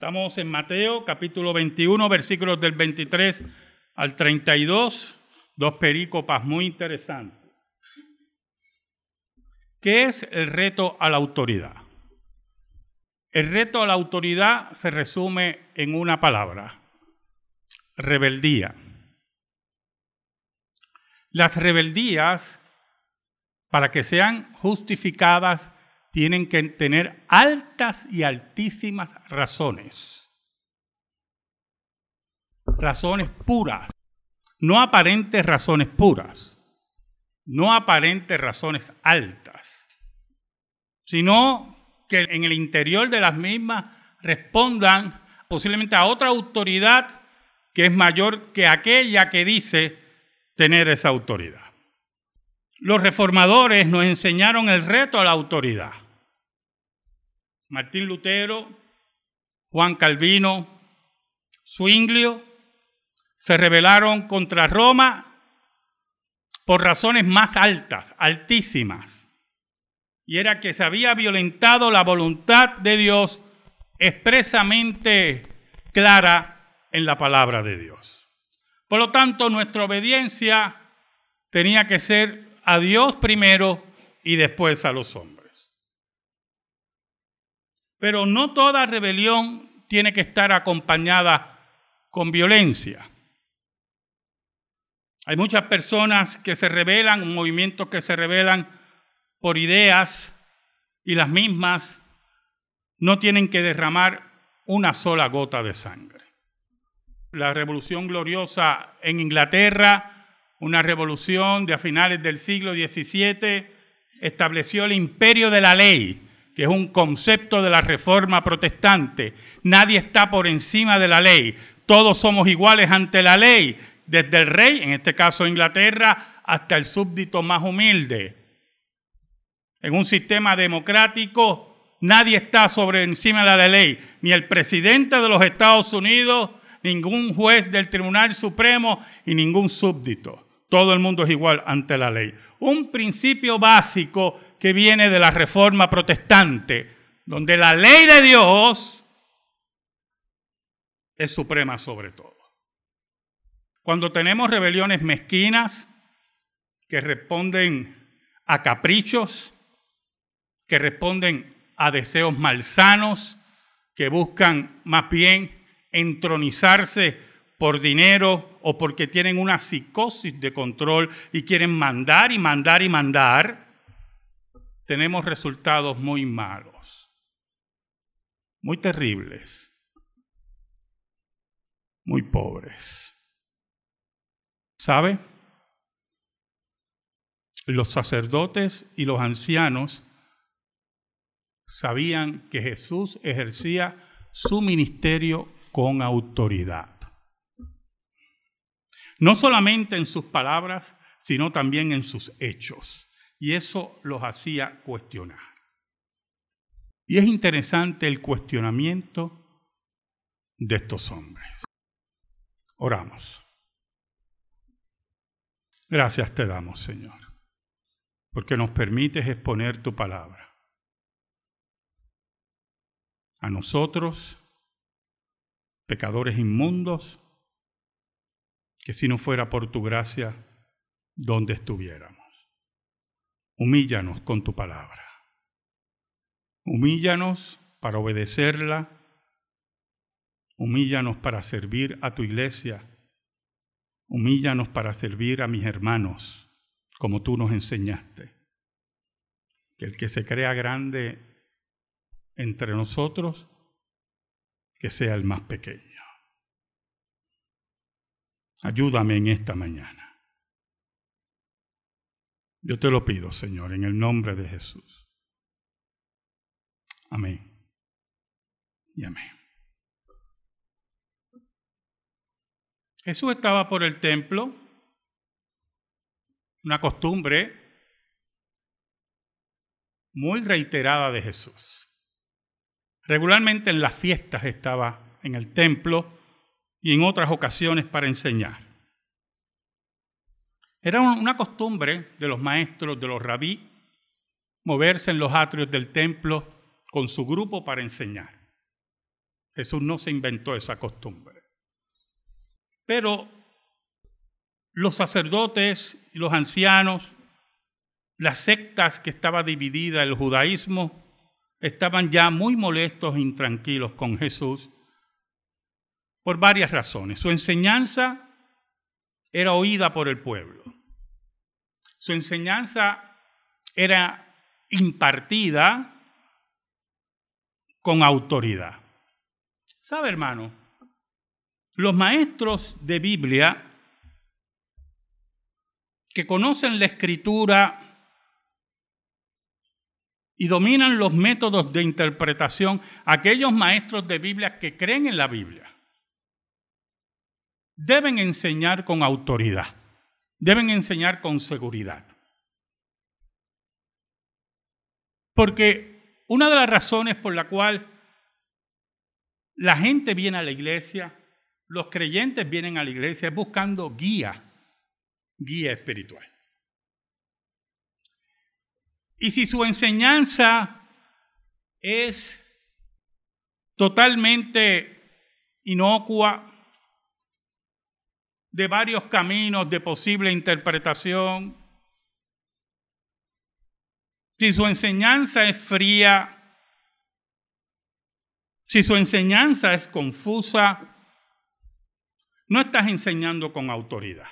Estamos en Mateo capítulo 21, versículos del 23 al 32, dos perícopas muy interesantes. ¿Qué es el reto a la autoridad? El reto a la autoridad se resume en una palabra, rebeldía. Las rebeldías, para que sean justificadas, tienen que tener altas y altísimas razones. Razones puras, no aparentes razones puras, no aparentes razones altas, sino que en el interior de las mismas respondan posiblemente a otra autoridad que es mayor que aquella que dice tener esa autoridad. Los reformadores nos enseñaron el reto a la autoridad. Martín Lutero, Juan Calvino, Zwinglio, se rebelaron contra Roma por razones más altas, altísimas. Y era que se había violentado la voluntad de Dios expresamente clara en la palabra de Dios. Por lo tanto, nuestra obediencia tenía que ser a Dios primero y después a los hombres. Pero no toda rebelión tiene que estar acompañada con violencia. Hay muchas personas que se rebelan, movimientos que se rebelan por ideas y las mismas no tienen que derramar una sola gota de sangre. La revolución gloriosa en Inglaterra, una revolución de a finales del siglo XVII, estableció el imperio de la ley es un concepto de la reforma protestante. Nadie está por encima de la ley. Todos somos iguales ante la ley, desde el rey, en este caso Inglaterra, hasta el súbdito más humilde. En un sistema democrático, nadie está sobre encima de la ley, ni el presidente de los Estados Unidos, ningún juez del Tribunal Supremo y ningún súbdito. Todo el mundo es igual ante la ley. Un principio básico que viene de la reforma protestante, donde la ley de Dios es suprema sobre todo. Cuando tenemos rebeliones mezquinas que responden a caprichos, que responden a deseos malsanos, que buscan más bien entronizarse por dinero o porque tienen una psicosis de control y quieren mandar y mandar y mandar, tenemos resultados muy malos, muy terribles, muy pobres. ¿Sabe? Los sacerdotes y los ancianos sabían que Jesús ejercía su ministerio con autoridad. No solamente en sus palabras, sino también en sus hechos y eso los hacía cuestionar. Y es interesante el cuestionamiento de estos hombres. Oramos. Gracias te damos, Señor, porque nos permites exponer tu palabra. A nosotros, pecadores inmundos, que si no fuera por tu gracia, ¿dónde estuviéramos? Humíllanos con tu palabra. Humíllanos para obedecerla. Humíllanos para servir a tu iglesia. Humíllanos para servir a mis hermanos, como tú nos enseñaste. Que el que se crea grande entre nosotros, que sea el más pequeño. Ayúdame en esta mañana. Yo te lo pido, Señor, en el nombre de Jesús. Amén. Y amén. Jesús estaba por el templo, una costumbre muy reiterada de Jesús. Regularmente en las fiestas estaba en el templo y en otras ocasiones para enseñar. Era una costumbre de los maestros, de los rabí, moverse en los atrios del templo con su grupo para enseñar. Jesús no se inventó esa costumbre. Pero los sacerdotes y los ancianos, las sectas que estaba dividida el judaísmo, estaban ya muy molestos e intranquilos con Jesús por varias razones. Su enseñanza era oída por el pueblo. Su enseñanza era impartida con autoridad. ¿Sabe, hermano? Los maestros de Biblia que conocen la escritura y dominan los métodos de interpretación, aquellos maestros de Biblia que creen en la Biblia, deben enseñar con autoridad, deben enseñar con seguridad. Porque una de las razones por la cual la gente viene a la iglesia, los creyentes vienen a la iglesia, es buscando guía guía espiritual. Y si su enseñanza es totalmente inocua, de varios caminos de posible interpretación, si su enseñanza es fría, si su enseñanza es confusa, no estás enseñando con autoridad.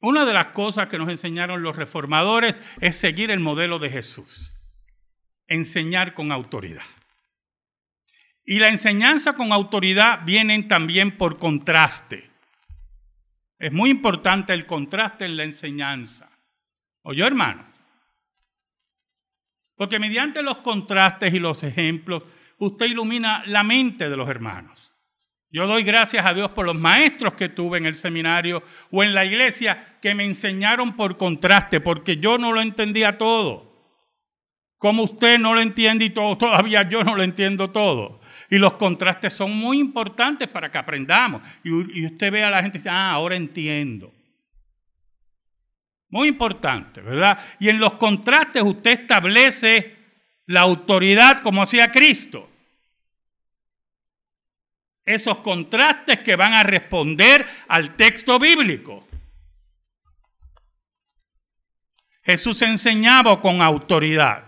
Una de las cosas que nos enseñaron los reformadores es seguir el modelo de Jesús, enseñar con autoridad. Y la enseñanza con autoridad vienen también por contraste. Es muy importante el contraste en la enseñanza. ¿Oyó, hermano? Porque mediante los contrastes y los ejemplos, usted ilumina la mente de los hermanos. Yo doy gracias a Dios por los maestros que tuve en el seminario o en la iglesia que me enseñaron por contraste, porque yo no lo entendía todo. Como usted no lo entiende y todo, todavía yo no lo entiendo todo. Y los contrastes son muy importantes para que aprendamos. Y, usted ve a la gente y dice, ah, ahora entiendo. Muy importante, ¿verdad? Y en los contrastes usted establece la autoridad como hacía Cristo esos contrastes que van a responder al texto bíblico. Jesús enseñaba con autoridad.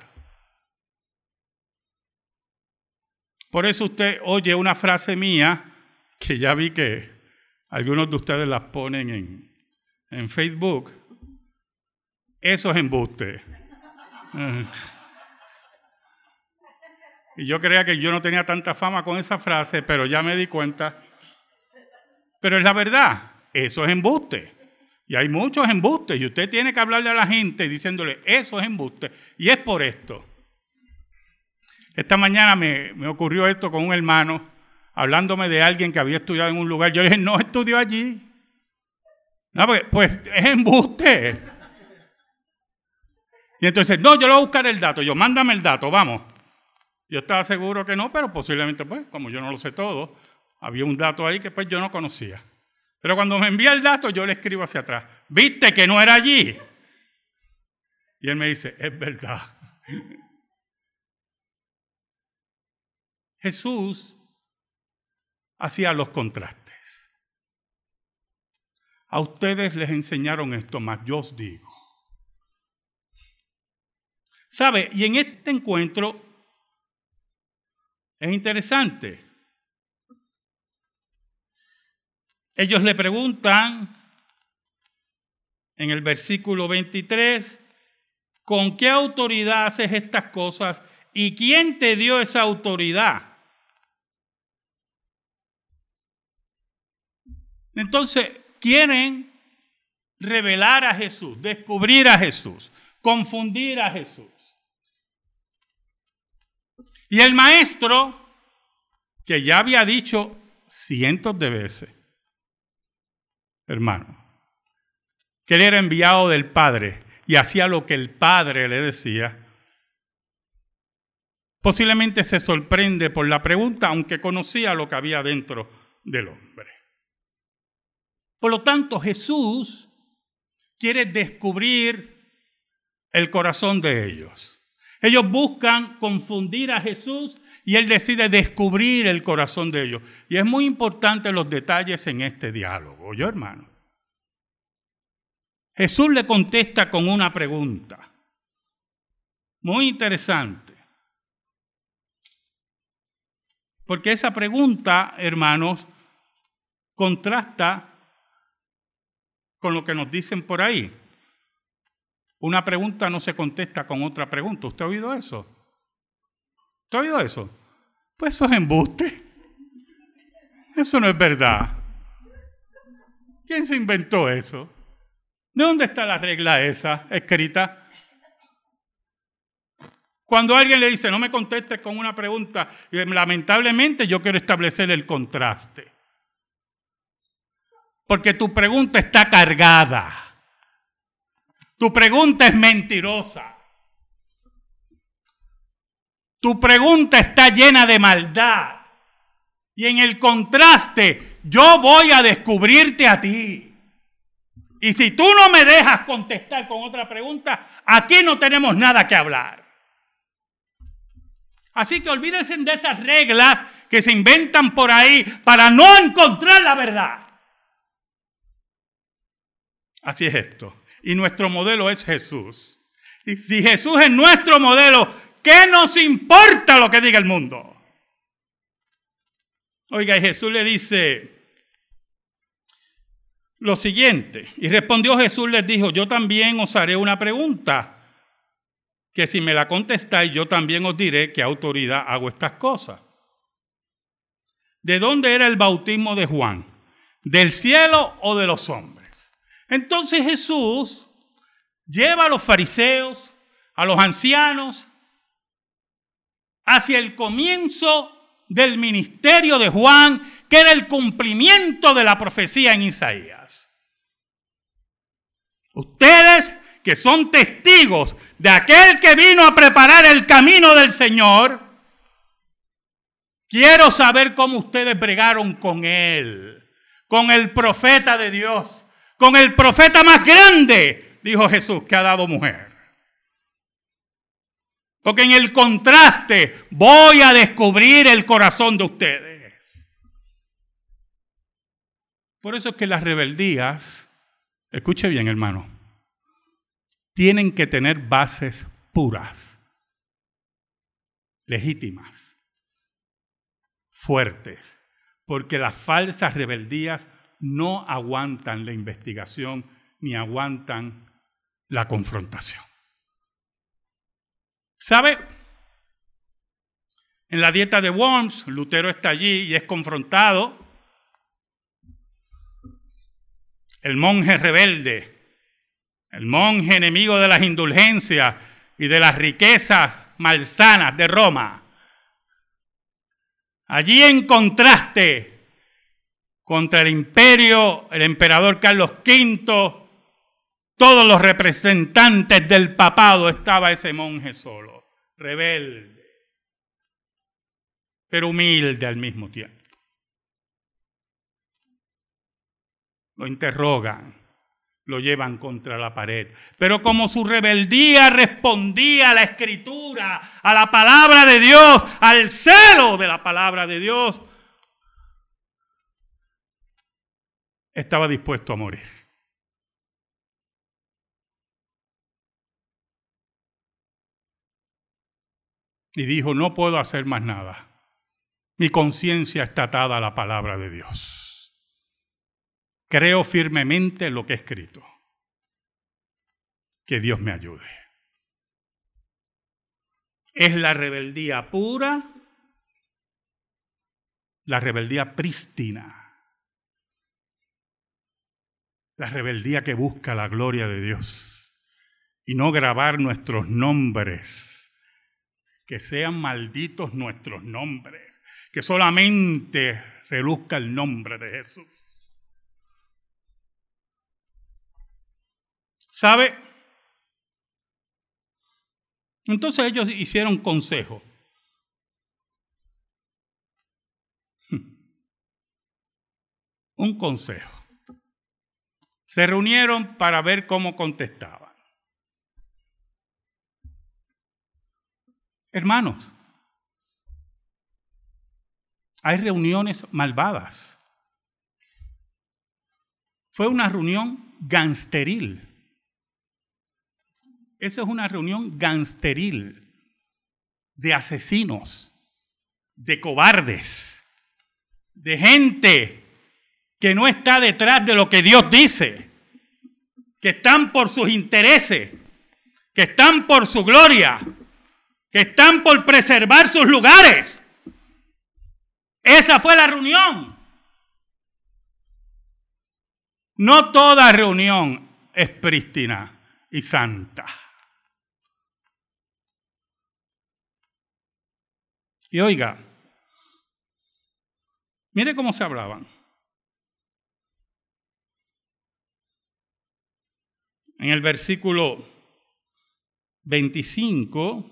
Por eso usted oye una frase mía que ya vi que algunos de ustedes las ponen en, en Facebook. Eso es embuste. Y yo creía que yo no tenía tanta fama con esa frase, pero ya me di cuenta. Pero es la verdad, eso es embuste. Y hay muchos embustes. Y usted tiene que hablarle a la gente diciéndole, eso es embuste. Y es por esto. Esta mañana me, me ocurrió esto con un hermano, hablándome de alguien que había estudiado en un lugar. Yo le dije, no estudió allí. No, pues, pues es embuste. Y entonces, no, yo le voy a buscar el dato. Yo, mándame el dato, vamos. Yo estaba seguro que no, pero posiblemente, pues, como yo no lo sé todo, había un dato ahí que pues yo no conocía. Pero cuando me envía el dato, yo le escribo hacia atrás. ¿Viste que no era allí? Y él me dice, es verdad. Jesús hacía los contrastes. A ustedes les enseñaron esto, más yo os digo. ¿Sabe? Y en este encuentro es interesante. Ellos le preguntan en el versículo 23, ¿con qué autoridad haces estas cosas y quién te dio esa autoridad? Entonces, quieren revelar a Jesús, descubrir a Jesús, confundir a Jesús. Y el maestro, que ya había dicho cientos de veces, hermano, que él era enviado del Padre y hacía lo que el Padre le decía, posiblemente se sorprende por la pregunta, aunque conocía lo que había dentro del hombre. Por lo tanto, Jesús quiere descubrir el corazón de ellos. Ellos buscan confundir a Jesús y él decide descubrir el corazón de ellos. Y es muy importante los detalles en este diálogo, yo hermano. Jesús le contesta con una pregunta. Muy interesante. Porque esa pregunta, hermanos, contrasta con lo que nos dicen por ahí. Una pregunta no se contesta con otra pregunta. ¿Usted ha oído eso? ¿Usted ha oído eso? Pues eso es embuste. Eso no es verdad. ¿Quién se inventó eso? ¿De dónde está la regla esa escrita? Cuando alguien le dice, no me contestes con una pregunta, lamentablemente yo quiero establecer el contraste. Porque tu pregunta está cargada. Tu pregunta es mentirosa. Tu pregunta está llena de maldad. Y en el contraste, yo voy a descubrirte a ti. Y si tú no me dejas contestar con otra pregunta, aquí no tenemos nada que hablar. Así que olvídense de esas reglas que se inventan por ahí para no encontrar la verdad. Así es esto y nuestro modelo es Jesús. Y si Jesús es nuestro modelo, ¿qué nos importa lo que diga el mundo? Oiga, y Jesús le dice lo siguiente, y respondió Jesús, les dijo, yo también os haré una pregunta, que si me la contestáis, yo también os diré qué autoridad hago estas cosas. ¿De dónde era el bautismo de Juan? ¿Del cielo o de los hombres? Entonces Jesús lleva a los fariseos, a los ancianos, hacia el comienzo del ministerio de Juan, que era el cumplimiento de la profecía en Isaías. Ustedes que son testigos de aquel que vino a preparar el camino del Señor, quiero saber cómo ustedes bregaron con él, con el profeta de Dios con el profeta más grande, dijo Jesús, que ha dado mujer. Porque en el contraste voy a descubrir el corazón de ustedes. Por eso es que las rebeldías, escuche bien hermano, tienen que tener bases puras, legítimas, fuertes, porque las falsas rebeldías no aguantan la investigación ni aguantan la confrontación. ¿Sabe? En la dieta de Worms, Lutero está allí y es confrontado. El monje rebelde, el monje enemigo de las indulgencias y de las riquezas malsanas de Roma. Allí en contraste contra el imperio, el emperador Carlos V, todos los representantes del papado, estaba ese monje solo, rebelde, pero humilde al mismo tiempo. Lo interrogan, lo llevan contra la pared. Pero como su rebeldía respondía a la escritura, a la palabra de Dios, al celo de la palabra de Dios, estaba dispuesto a morir. Y dijo, no puedo hacer más nada. Mi conciencia está atada a la palabra de Dios. Creo firmemente en lo que he escrito. Que Dios me ayude. Es la rebeldía pura, la rebeldía prístina la rebeldía que busca la gloria de Dios y no grabar nuestros nombres, que sean malditos nuestros nombres, que solamente reluzca el nombre de Jesús. ¿Sabe? Entonces ellos hicieron consejo. Un consejo. Se reunieron para ver cómo contestaban. Hermanos, hay reuniones malvadas. Fue una reunión gangsteril. Esa es una reunión gangsteril de asesinos, de cobardes, de gente que no está detrás de lo que Dios dice, que están por sus intereses, que están por su gloria, que están por preservar sus lugares. Esa fue la reunión. No toda reunión es prístina y santa. Y oiga, mire cómo se hablaban. En el versículo 25,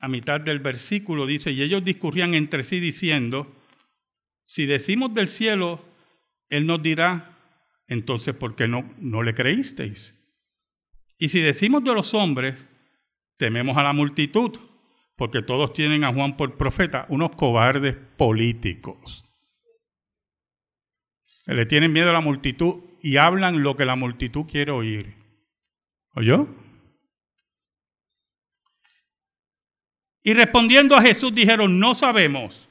a mitad del versículo dice, y ellos discurrían entre sí diciendo, si decimos del cielo, Él nos dirá, entonces, ¿por qué no, no le creísteis? Y si decimos de los hombres, tememos a la multitud, porque todos tienen a Juan por profeta, unos cobardes políticos. Le tienen miedo a la multitud y hablan lo que la multitud quiere oír. ¿Oyó? Y respondiendo a Jesús dijeron, no sabemos.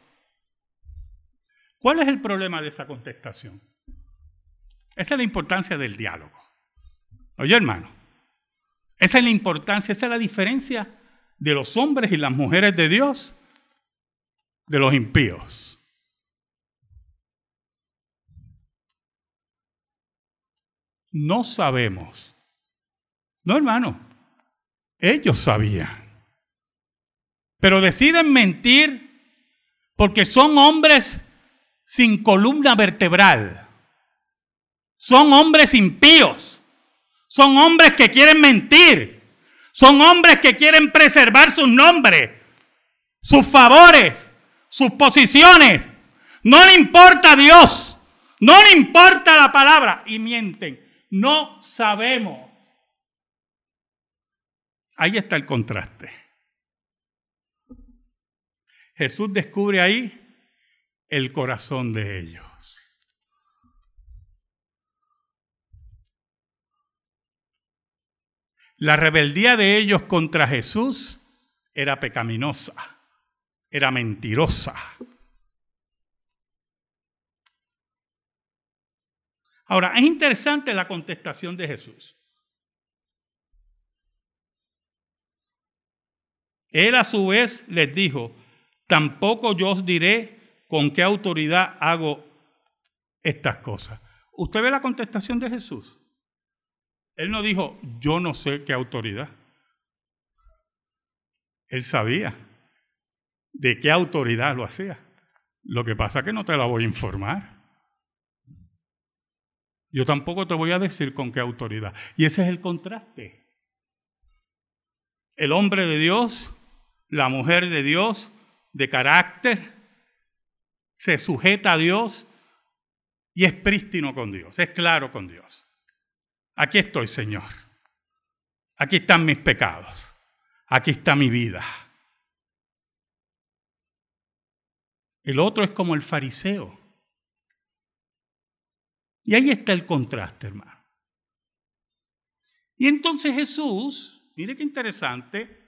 ¿Cuál es el problema de esa contestación? Esa es la importancia del diálogo. Oye, hermano, esa es la importancia, esa es la diferencia de los hombres y las mujeres de Dios de los impíos. No sabemos. No, hermano, ellos sabían pero deciden mentir porque son hombres sin columna vertebral. Son hombres impíos. Son hombres que quieren mentir. Son hombres que quieren preservar sus nombres, sus favores, sus posiciones. No le importa Dios. No le importa la palabra. Y mienten. No sabemos. Ahí está el contraste. Jesús descubre ahí el corazón de ellos. La rebeldía de ellos contra Jesús era pecaminosa, era mentirosa. Ahora, es interesante la contestación de Jesús. Él a su vez les dijo, tampoco yo os diré con qué autoridad hago estas cosas. ¿Usted ve la contestación de Jesús? Él no dijo, yo no sé qué autoridad. Él sabía de qué autoridad lo hacía. Lo que pasa es que no te la voy a informar. Yo tampoco te voy a decir con qué autoridad. Y ese es el contraste. El hombre de Dios, la mujer de Dios, de carácter, se sujeta a Dios y es prístino con Dios, es claro con Dios. Aquí estoy, Señor. Aquí están mis pecados. Aquí está mi vida. El otro es como el fariseo. Y ahí está el contraste, hermano. Y entonces Jesús, mire qué interesante,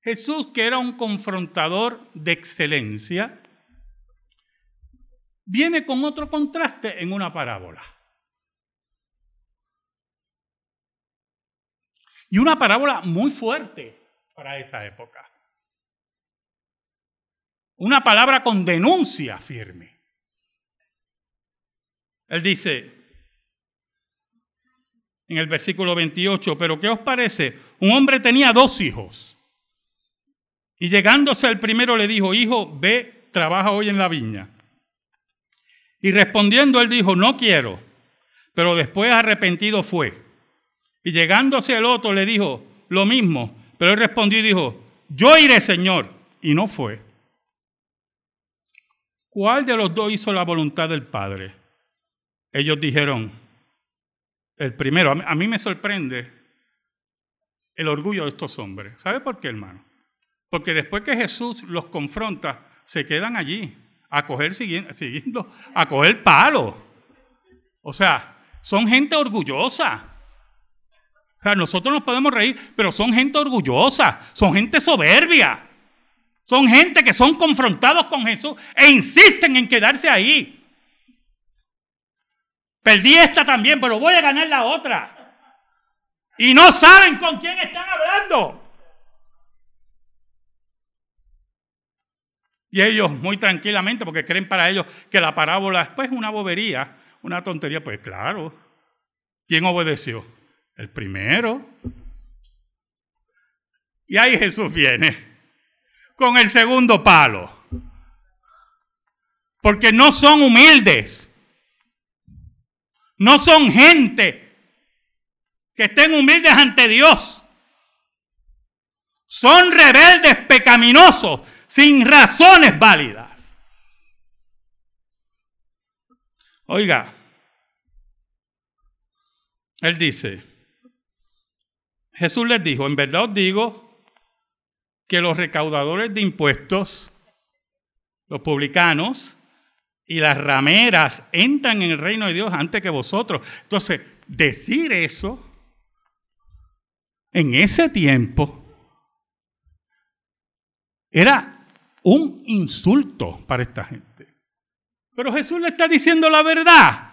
Jesús, que era un confrontador de excelencia, viene con otro contraste en una parábola. Y una parábola muy fuerte para esa época. Una palabra con denuncia firme. Él dice en el versículo 28, pero ¿qué os parece? Un hombre tenía dos hijos. Y llegándose al primero le dijo, hijo, ve, trabaja hoy en la viña. Y respondiendo él dijo, no quiero. Pero después arrepentido fue. Y llegándose el otro le dijo lo mismo. Pero él respondió y dijo, yo iré, Señor. Y no fue. ¿Cuál de los dos hizo la voluntad del Padre? Ellos dijeron, el primero. A mí me sorprende el orgullo de estos hombres. ¿Sabe por qué, hermano? Porque después que Jesús los confronta, se quedan allí a coger siguiendo, a coger palo. O sea, son gente orgullosa. O sea, nosotros nos podemos reír, pero son gente orgullosa, son gente soberbia. Son gente que son confrontados con Jesús e insisten en quedarse ahí. Perdí esta también, pero voy a ganar la otra. Y no saben con quién están hablando. Y ellos muy tranquilamente, porque creen para ellos que la parábola es pues, una bobería, una tontería, pues claro. ¿Quién obedeció? El primero. Y ahí Jesús viene con el segundo palo. Porque no son humildes. No son gente que estén humildes ante Dios. Son rebeldes pecaminosos sin razones válidas. Oiga, él dice, Jesús les dijo, en verdad os digo que los recaudadores de impuestos, los publicanos, y las rameras entran en el reino de Dios antes que vosotros. Entonces, decir eso en ese tiempo era un insulto para esta gente. Pero Jesús le está diciendo la verdad.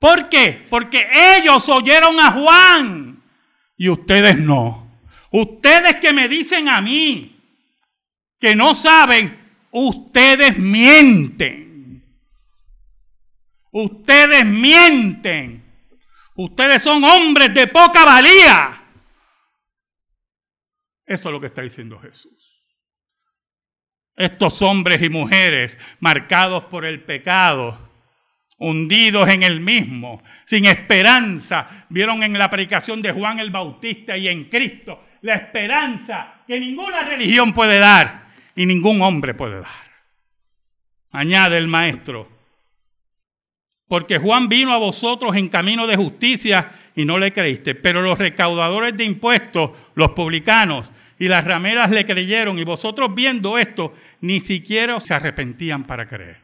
¿Por qué? Porque ellos oyeron a Juan y ustedes no. Ustedes que me dicen a mí que no saben, ustedes mienten. Ustedes mienten. Ustedes son hombres de poca valía. Eso es lo que está diciendo Jesús. Estos hombres y mujeres marcados por el pecado, hundidos en el mismo, sin esperanza, vieron en la predicación de Juan el Bautista y en Cristo la esperanza que ninguna religión puede dar y ningún hombre puede dar. Añade el maestro, porque Juan vino a vosotros en camino de justicia y no le creíste. Pero los recaudadores de impuestos, los publicanos y las rameras le creyeron y vosotros viendo esto, ni siquiera se arrepentían para creer.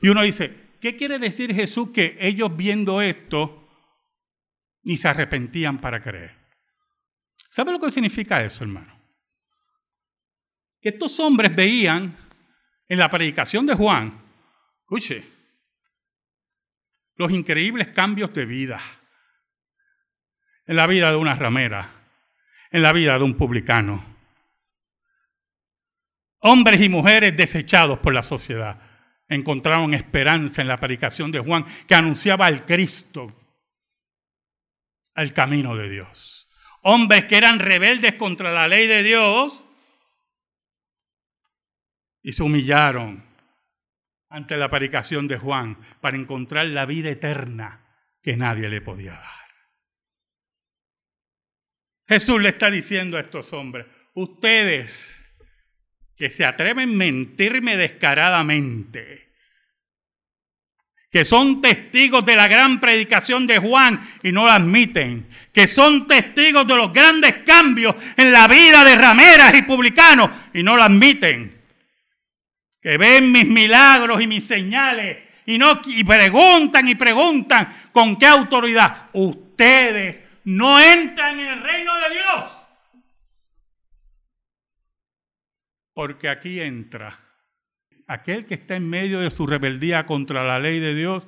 Y uno dice, ¿qué quiere decir Jesús que ellos viendo esto, ni se arrepentían para creer? ¿Sabe lo que significa eso, hermano? Que estos hombres veían en la predicación de Juan, escuche, los increíbles cambios de vida en la vida de una ramera, en la vida de un publicano. Hombres y mujeres desechados por la sociedad encontraron esperanza en la predicación de Juan que anunciaba al Cristo, al camino de Dios. Hombres que eran rebeldes contra la ley de Dios y se humillaron ante la predicación de Juan para encontrar la vida eterna que nadie le podía dar. Jesús le está diciendo a estos hombres, ustedes que se atreven a mentirme descaradamente, que son testigos de la gran predicación de Juan y no la admiten, que son testigos de los grandes cambios en la vida de rameras y publicanos y no la admiten que ven mis milagros y mis señales y, no, y preguntan y preguntan con qué autoridad. Ustedes no entran en el reino de Dios. Porque aquí entra aquel que está en medio de su rebeldía contra la ley de Dios,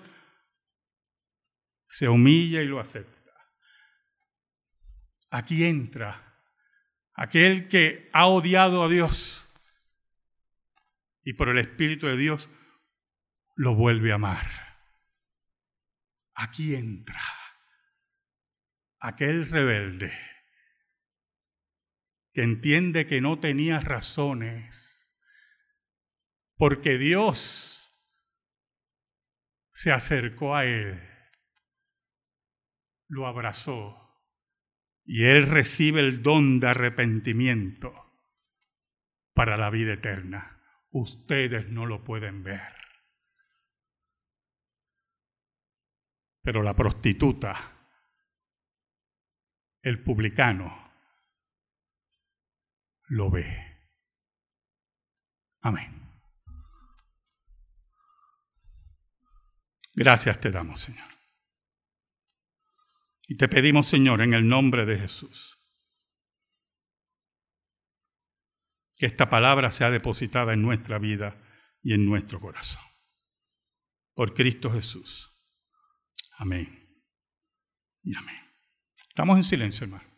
se humilla y lo acepta. Aquí entra aquel que ha odiado a Dios y por el Espíritu de Dios lo vuelve a amar. Aquí entra aquel rebelde que entiende que no tenía razones, porque Dios se acercó a él, lo abrazó y él recibe el don de arrepentimiento para la vida eterna ustedes no lo pueden ver. Pero la prostituta, el publicano, lo ve. Amén. Gracias te damos, Señor. Y te pedimos, Señor, en el nombre de Jesús, que esta palabra sea depositada en nuestra vida y en nuestro corazón. Por Cristo Jesús. Amén. Y amén. Estamos en silencio, hermano.